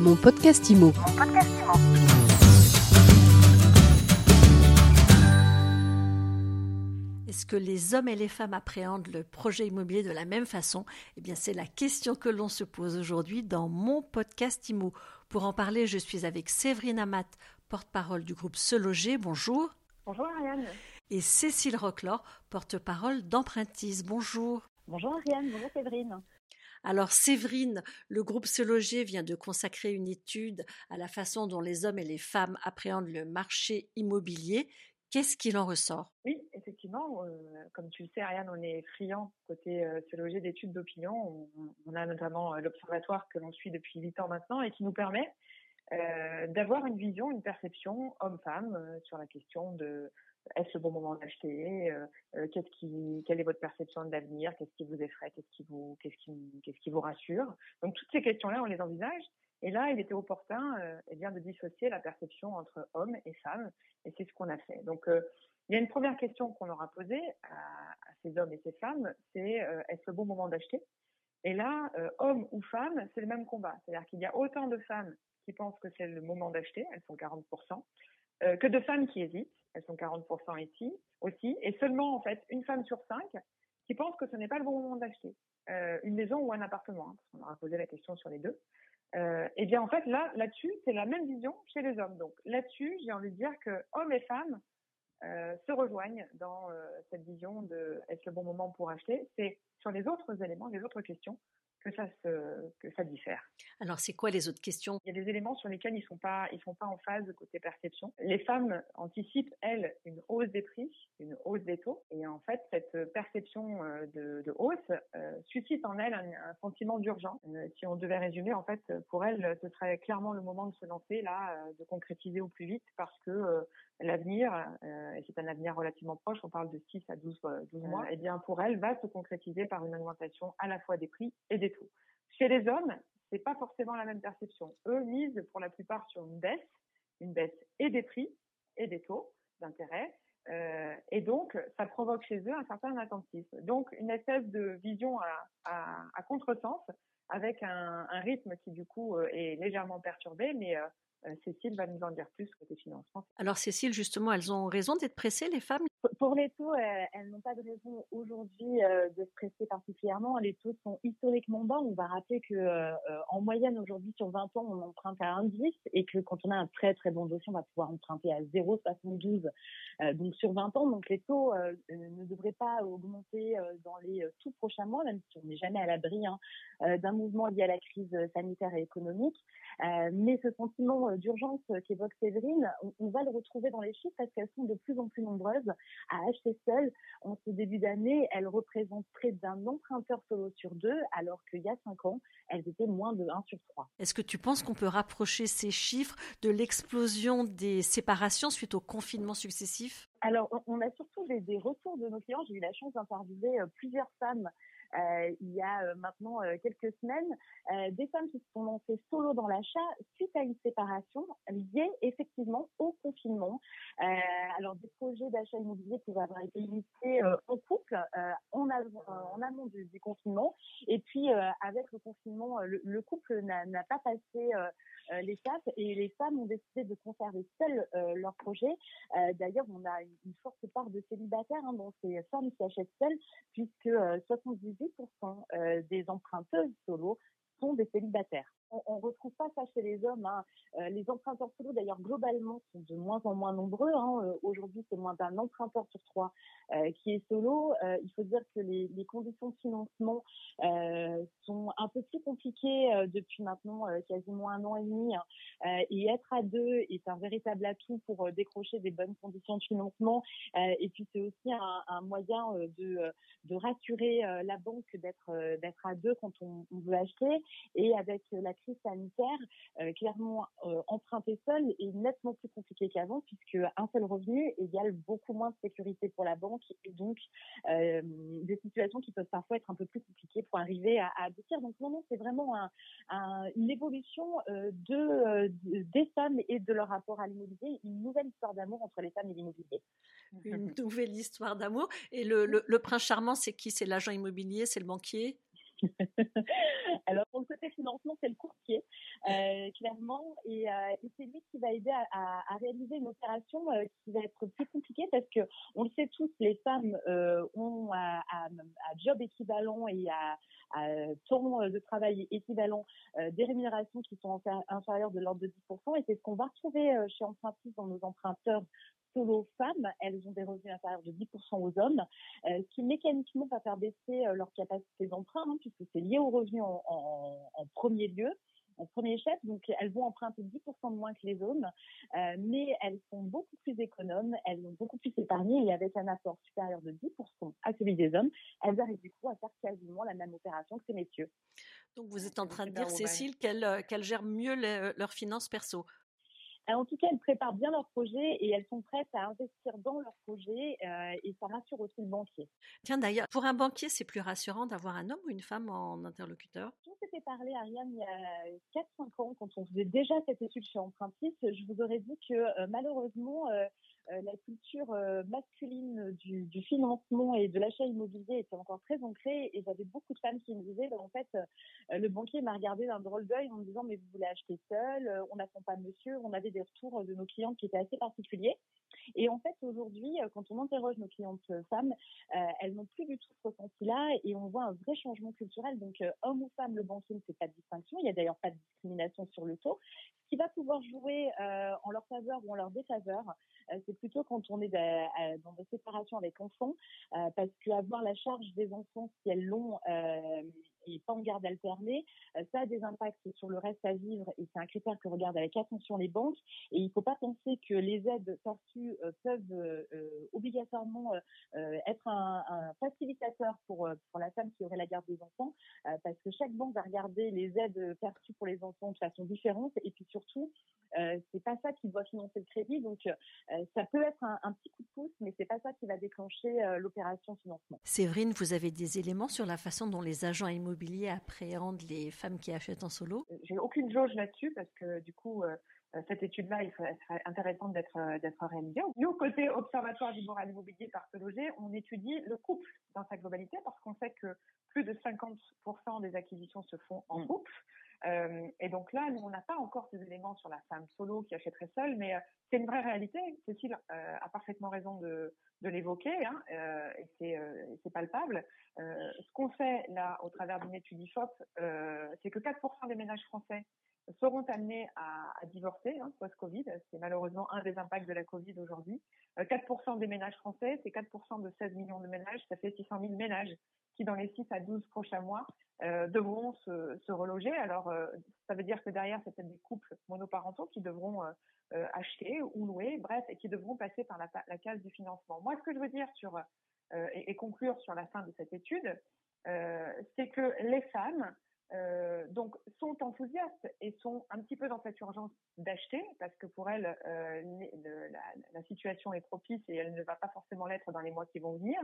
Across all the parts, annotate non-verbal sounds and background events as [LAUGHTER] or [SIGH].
Mon podcast IMO. Est-ce que les hommes et les femmes appréhendent le projet immobilier de la même façon? Eh bien, c'est la question que l'on se pose aujourd'hui dans mon podcast IMO. Pour en parler, je suis avec Séverine Amat, porte-parole du groupe Se Loger. Bonjour. Bonjour Ariane. Et Cécile Roclor, porte-parole d'Empruntis. Bonjour. Bonjour Ariane, bonjour Séverine. Alors Séverine, le groupe Se Loger vient de consacrer une étude à la façon dont les hommes et les femmes appréhendent le marché immobilier. Qu'est-ce qu'il en ressort? Oui, effectivement, euh, comme tu le sais Ariane, on est friand côté euh, Se Loger d'études d'opinion. On, a notamment euh, l'observatoire que l'on suit depuis huit ans maintenant et qui nous permet euh, d'avoir une vision, une perception homme-femme euh, sur la question de est-ce le bon moment d'acheter euh, Qu'est-ce qui, quelle est votre perception de l'avenir Qu'est-ce qui vous effraie Qu'est-ce qui vous, qu'est-ce qui, qu'est-ce qui vous rassure Donc toutes ces questions-là, on les envisage. Et là, il était opportun, eh bien, de dissocier la perception entre hommes et femmes, et c'est ce qu'on a fait. Donc, il y a une première question qu'on leur a posée à, ces hommes et ces femmes, c'est est-ce le bon moment d'acheter? Et là, hommes ou femmes, c'est le même combat. C'est-à-dire qu'il y a autant de femmes qui pensent que c'est le moment d'acheter, elles sont 40%, que de femmes qui hésitent elles sont 40% ici aussi, et seulement en fait une femme sur cinq qui pense que ce n'est pas le bon moment d'acheter euh, une maison ou un appartement, hein, parce qu'on leur a posé la question sur les deux. Euh, et bien en fait là, là-dessus, c'est la même vision chez les hommes. Donc là-dessus, j'ai envie de dire que hommes et femmes euh, se rejoignent dans euh, cette vision de est-ce le bon moment pour acheter? C'est sur les autres éléments, les autres questions que ça se, que ça diffère. Alors, c'est quoi les autres questions? Il y a des éléments sur lesquels ils sont pas, ils sont pas en phase côté perception. Les femmes anticipent elles une hausse des prix, une hausse des taux, et en fait, cette perception de, de hausse euh, suscite en elles un, un sentiment d'urgence. Euh, si on devait résumer, en fait, pour elles, ce serait clairement le moment de se lancer là, euh, de concrétiser au plus vite, parce que l'avenir, euh, et c'est un avenir relativement proche, on parle de 6 à 12, 12 mois, et bien pour elle va se concrétiser par une augmentation à la fois des prix et des Chez les hommes, c'est pas forcément la même perception. Eux misent pour la plupart sur une baisse, une baisse et des prix et des taux d'intérêt. Euh, et donc, ça provoque chez eux un certain attentisme. Donc, une espèce de vision à, contresens avec un, rythme qui, du coup, est légèrement perturbé, mais euh, Cécile va nous en dire plus côté financement. Alors Cécile, justement, elles ont raison d'être pressées, les femmes? Pour les taux, euh, elles n'ont pas de raison aujourd'hui euh, de se presser particulièrement. Les taux sont historiquement bas. On va rappeler que euh, en moyenne aujourd'hui sur 20 ans, on emprunte à 1,10 et que quand on a un très très bon dossier, on va pouvoir emprunter à 0,72 donc sur 20 ans. Donc les taux ne devraient pas augmenter dans les tout prochains mois, même si on n'est jamais à l'abri hein, d'un mouvement lié à la crise sanitaire et économique. mais ce sentiment d'urgence qu'évoque Séverine, on, va le retrouver dans les chiffres parce qu'elles sont de plus en plus nombreuses à acheter seules. En ce début d'année, elles représentent près d'un emprunteur solo sur deux, alors qu'il y a cinq ans, elles étaient moins de 1 sur 3. Est-ce que tu penses qu'on peut rapprocher ces chiffres de l'explosion des séparations suite au confinement successif? Alors, on a surtout des, des retours de nos clients. J'ai eu la chance d'interviewer plusieurs femmes euh, il y a euh, maintenant euh, quelques semaines, des femmes qui se sont lancées solo dans l'achat suite à une séparation liée effectivement au confinement. alors des projets d'achat immobilier pouvaient avoir été initiés en couple en, en, amont du, du, confinement et puis avec le confinement, le, le couple n'a pas passé l'étape et les femmes ont décidé de conserver seules euh, leur projet. Euh, D'ailleurs, on a une, forte part de célibataires hein, dans ces femmes qui achètent seules, puisque 78% des emprunteuses solo sont des célibataires on ne retrouve pas ça chez les hommes. Hein. Euh, les emprunteurs solo, d'ailleurs, globalement, sont de moins en moins nombreux. Hein. Euh, Aujourd'hui, c'est moins d'un emprunteur sur trois euh, qui est solo. Euh, il faut dire que les, les conditions de financement euh, sont un peu plus compliquées depuis maintenant quasiment un an et demi. Hein. et être à deux est un véritable atout pour décrocher des bonnes conditions de financement. et puis, c'est aussi un, un moyen de, de rassurer la banque d'être d'être à deux quand on, veut acheter. Et avec la crise sanitaire, euh, clairement euh, emprunter seul est nettement plus compliqué qu'avant puisque un seul revenu égale beaucoup moins de sécurité pour la banque et donc euh, des situations qui peuvent parfois être un peu plus compliquées pour arriver à, aboutir. Donc non, non, c'est vraiment un, un, une évolution euh, de, des femmes et de leur rapport à l'immobilier, une nouvelle histoire d'amour entre les femmes et l'immobilier. Une nouvelle histoire d'amour. Et le prince charmant, c'est qui? C'est l'agent immobilier? C'est le banquier? [LAUGHS] Alors pour le côté financement, c'est le courtier, euh, clairement, et, euh, et c'est lui qui va aider à, à, à réaliser une opération euh, qui va être plus compliquée parce que on le sait tous, les femmes euh, ont à, à, job équivalent et à, à temps de travail équivalent euh, des rémunérations qui sont inférieures de l'ordre de 10%, et c'est ce qu'on va retrouver chez Empruntis dans nos emprunteurs solo femmes, elles ont des revenus inférieurs de 10% aux hommes, euh, ce qui mécaniquement va faire baisser euh, leur capacité d'emprunt, hein, puisque c'est lié aux revenus en, en, en, premier lieu en premier chef, donc elles vont emprunter 10% de moins que les hommes, euh, mais elles sont beaucoup plus économes, elles ont beaucoup plus épargné et avec un apport supérieur de 10% à celui des hommes, elles arrivent du coup à faire quasiment la même opération que ces messieurs. Donc vous êtes en train de dire, Cécile, qu'elles euh, qu'elles gèrent mieux leurs finances perso euh, en tout cas, elles préparent bien leur projet et elles sont prêtes à investir dans leur projet euh, et ça rassure aussi le banquier. Tiens, d'ailleurs, pour un banquier, c'est plus rassurant d'avoir un homme ou une femme en interlocuteur? Si on s'était parlé, Ariane, il y a 4-5 ans, quand on faisait déjà cette étude chez Empruntis, je vous aurais dit que euh, malheureusement, la culture euh, masculine du, financement et de l'achat immobilier était encore très ancrée et j'avais beaucoup de femmes qui me disaient bah, en fait euh, le banquier m'a regardé d'un drôle d'œil en me disant mais vous voulez acheter seul on n'attend pas monsieur on avait des retours de nos clientes qui étaient assez particuliers. Et en fait aujourd'hui quand on interroge nos clientes femmes elles n'ont plus du tout ce ressenti là et on voit un vrai changement culturel. Donc homme ou femme le banquier ne fait pas de distinction. Il y a d'ailleurs pas de discrimination sur le taux qui va pouvoir jouer euh, en leur faveur ou en leur défaveur, euh, c'est plutôt quand on est dans des séparations avec enfants, euh, parce qu'avoir la charge des enfants, si elles l'ont, et pas en garde alternée, ça a des impacts sur le reste à vivre et c'est un critère que regardent avec attention les banques. Et il ne faut pas penser que les aides perçues peuvent obligatoirement être un, facilitateur pour, pour la femme qui aurait la garde des enfants, parce que chaque banque va regarder les aides perçues pour les enfants de façon différente et puis sur surtout, euh, c'est pas ça qui doit financer le crédit. Donc, euh, ça peut être un, petit coup de pouce, mais c'est pas ça qui va déclencher euh, l'opération financement. Séverine, vous avez des éléments sur la façon dont les agents immobiliers appréhendent les femmes qui achètent en solo? J'ai aucune jauge là-dessus parce que du coup. cette étude-là, il serait intéressant d'être d'être réalisée. Nous, côté observatoire du moral immobilier par loger, on étudie le couple dans sa globalité parce qu'on sait que plus de 50% des acquisitions se font en mmh. Euh, et donc là, nous, on n'a pas encore ces éléments sur la femme solo qui achèterait seule, mais euh, c'est une vraie réalité. Cécile euh, a parfaitement raison de, l'évoquer, hein, et c'est palpable. ce qu'on fait là, au travers d'une étude IFOP, c'est que 4% des ménages français seront amenés à, à divorcer hein, post-Covid. C'est malheureusement un des impacts de la Covid aujourd'hui. 4% des ménages français, c'est 4% de 16 millions de ménages, ça fait 600 000 ménages qui, dans les 6 à 12 prochains mois, euh, devront se, reloger. Alors, euh, ça veut dire que derrière, c'est peut-être des couples monoparentaux qui devront euh, acheter ou louer, bref, et qui devront passer par la, case du financement. Moi, ce que je veux dire sur et, conclure sur la fin de cette étude, c'est que les femmes donc sont enthousiastes et sont un petit peu dans cette urgence d'acheter parce que pour elles la, situation est propice et elle ne va pas forcément l'être dans les mois qui vont venir.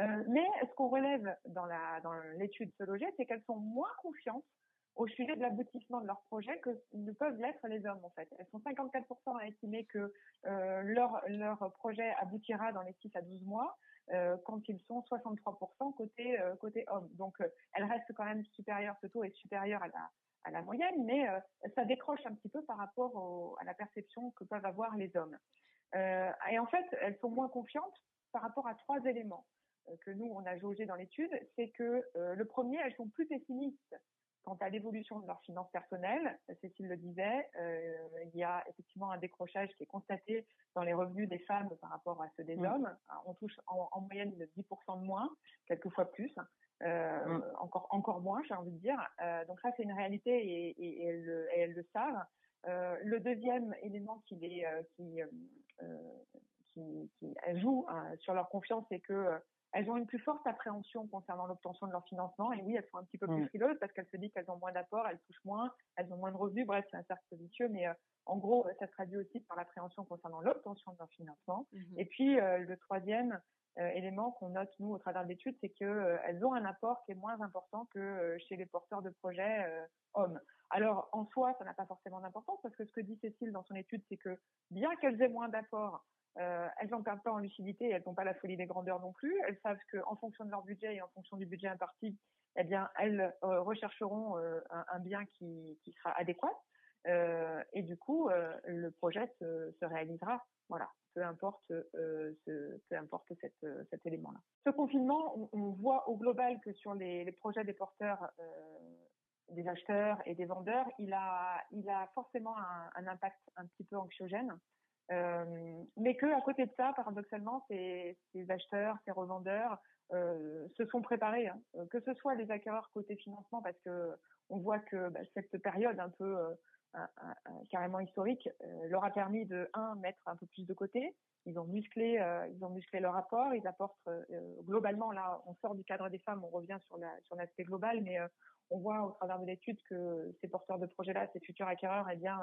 Euh, mais ce qu'on relève dans la dans l'étude Se loger, c'est qu'elles sont moins confiantes au sujet de l'aboutissement de leur projet que ne peuvent l'être les hommes en fait. Elles sont 54% à estimer que euh, leur projet aboutira dans les 6 à 12 mois, euh, quand ils sont 63% côté homme. Donc euh, elle reste quand même supérieure, ce taux est supérieur à la moyenne, mais ça décroche un petit peu par rapport à la perception que peuvent avoir les hommes. et en fait, elles sont moins confiantes par rapport à trois éléments que nous on a jaugé dans l'étude, c'est que le premier, elles sont plus pessimistes Quant à l'évolution de leurs finances personnelles, Cécile le disait, euh, il y a effectivement un décrochage qui est constaté dans les revenus des femmes par rapport à ceux des mm. hommes. On touche en, en, moyenne de 10% de moins, quelquefois plus, euh, encore encore moins, j'ai envie de dire. Euh, donc ça, c'est une réalité et, et, et, elles, le, et, elles, le savent. Euh, le deuxième élément qui, les, euh, qui, euh, qui, qui joue sur leur confiance, c'est que elles ont une plus forte appréhension concernant l'obtention de leur financement. Et oui, elles sont un petit peu plus mm. frileuses parce qu'elles se disent qu'elles ont moins d'apports, elles touchent moins, elles ont moins de revenus. Bref, c'est un cercle vicieux. Mais euh, en gros, ça se traduit aussi par l'appréhension concernant l'obtention de leur financement. Mm-hmm. Et puis, euh, le troisième euh, élément qu'on note, nous, au travers de l'étude, c'est qu'elles elles ont un apport qui est moins important que chez les porteurs de projets hommes. Alors, en soi, ça n'a pas forcément d'importance parce que ce que dit Cécile dans son étude, c'est que bien qu'elles aient moins d'apports, euh, elles n'ont pas en lucidité, elles n'ont pas la folie des grandeurs non plus. Elles savent qu'en fonction de leur budget et en fonction du budget imparti, eh bien, elles rechercheront un, bien qui, qui sera adéquat. et du coup, le projet se, se réalisera. Voilà peu importe, euh, ce, peu importe cette, euh, cet élément-là. Ce confinement, on, voit au global que sur les, projets des porteurs, euh, des acheteurs et des vendeurs, il a, il a forcément un, impact un petit peu anxiogène. Euh, mais que à côté de ça, paradoxalement, ces, acheteurs, ces revendeurs euh, se sont préparés, hein. que ce soit les acquéreurs côté financement, parce que on voit que bah, cette période un peu carrément historique euh, leur a permis de un mettre un peu plus de côté. Ils ont musclé, euh, ils ont musclé leur apport. Ils apportent euh, globalement là, on sort du cadre des femmes, on revient sur l'aspect global, mais on voit au travers de l'étude que ces porteurs de projets-là, ces futurs acquéreurs, eh bien,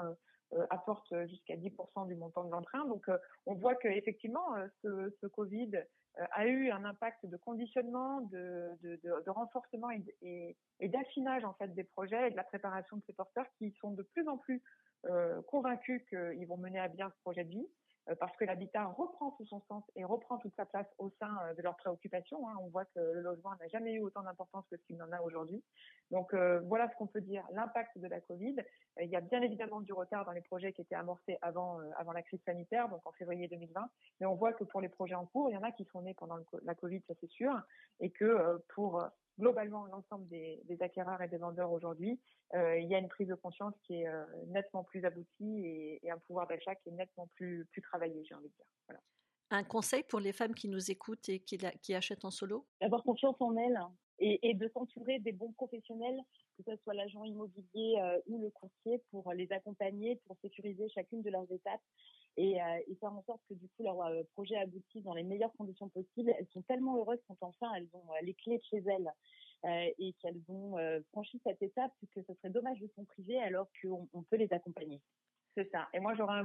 apportent jusqu'à 10% du montant de l'emprunt. Donc, on voit que effectivement, ce, Covid euh, a eu un impact de conditionnement, de, renforcement et, et, d'affinage en fait des projets et de la préparation de ces porteurs qui sont de plus en plus euh, convaincus qu'ils vont mener à bien ce projet de vie. Euh, parce que l'habitat reprend tout son sens et reprend toute sa place au sein euh, de leurs préoccupations. Hein. On voit que le logement n'a jamais eu autant d'importance que ce qu'il en a aujourd'hui. Donc euh, voilà ce qu'on peut dire, l'impact de la Covid. il y a bien évidemment du retard dans les projets qui étaient amorcés avant, avant la crise sanitaire, donc en février 2020. Mais on voit que pour les projets en cours, il y en a qui sont nés pendant la Covid, ça c'est sûr, et que pour globalement l'ensemble des, des, acquéreurs et des vendeurs aujourd'hui, euh, il y a une prise de conscience qui est euh, nettement plus aboutie et, et un pouvoir d'achat qui est nettement plus, plus travaillé, j'ai envie de dire. Voilà. Un conseil pour les femmes qui nous écoutent et qui, qui achètent en solo? D'avoir confiance en elles et, de s'entourer des bons professionnels, que ce soit l'agent immobilier euh, ou le courtier, pour les accompagner, pour sécuriser chacune de leurs étapes et, euh, faire en sorte que du coup leur euh, projet aboutisse dans les meilleures conditions possibles. Elles sont tellement heureuses quand enfin elles ont les clés de chez elles et qu'elles ont franchi cette étape que ce serait dommage de s'en priver alors qu'on on peut les accompagner. C'est ça. Et moi j'aurais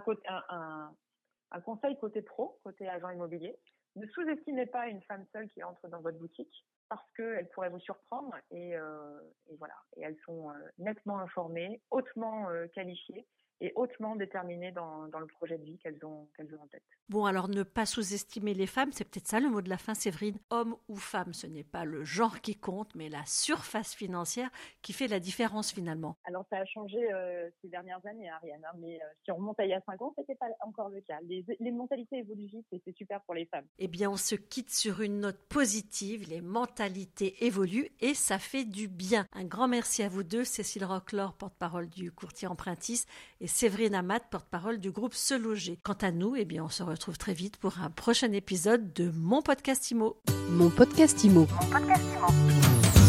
un conseil côté pro, côté agent immobilier. Ne sous-estimez pas une femme seule qui entre dans votre boutique parce qu'elles pourraient vous surprendre et, euh, voilà. Et elles sont euh, nettement informées, hautement euh, qualifiées et hautement déterminées dans, dans le projet de vie qu'elles ont, qu'elles ont en tête. Bon, alors ne pas sous-estimer les femmes, c'est peut-être ça le mot de la fin, Séverine. Homme ou femme, ce n'est pas le genre qui compte, mais la surface financière qui fait la différence finalement. Alors ça a changé euh, ces dernières années, Ariane, hein, mais euh, si on remonte à il y a cinq ans, c'était pas encore le cas. Les, les mentalités évoluent vite et c'est super pour les femmes. Eh bien, on se quitte sur une note positive, les mentalités évoluent et ça fait du bien. Un grand merci à vous deux, Cécile Rocklor, porte-parole du courtier Empruntis, et Séverine Amat, porte-parole du groupe Se Loger. Quant à nous, eh bien, on se retrouve très vite pour un prochain épisode de Mon Podcast Imo. Mon Podcast Imo. Mon Podcast Imo.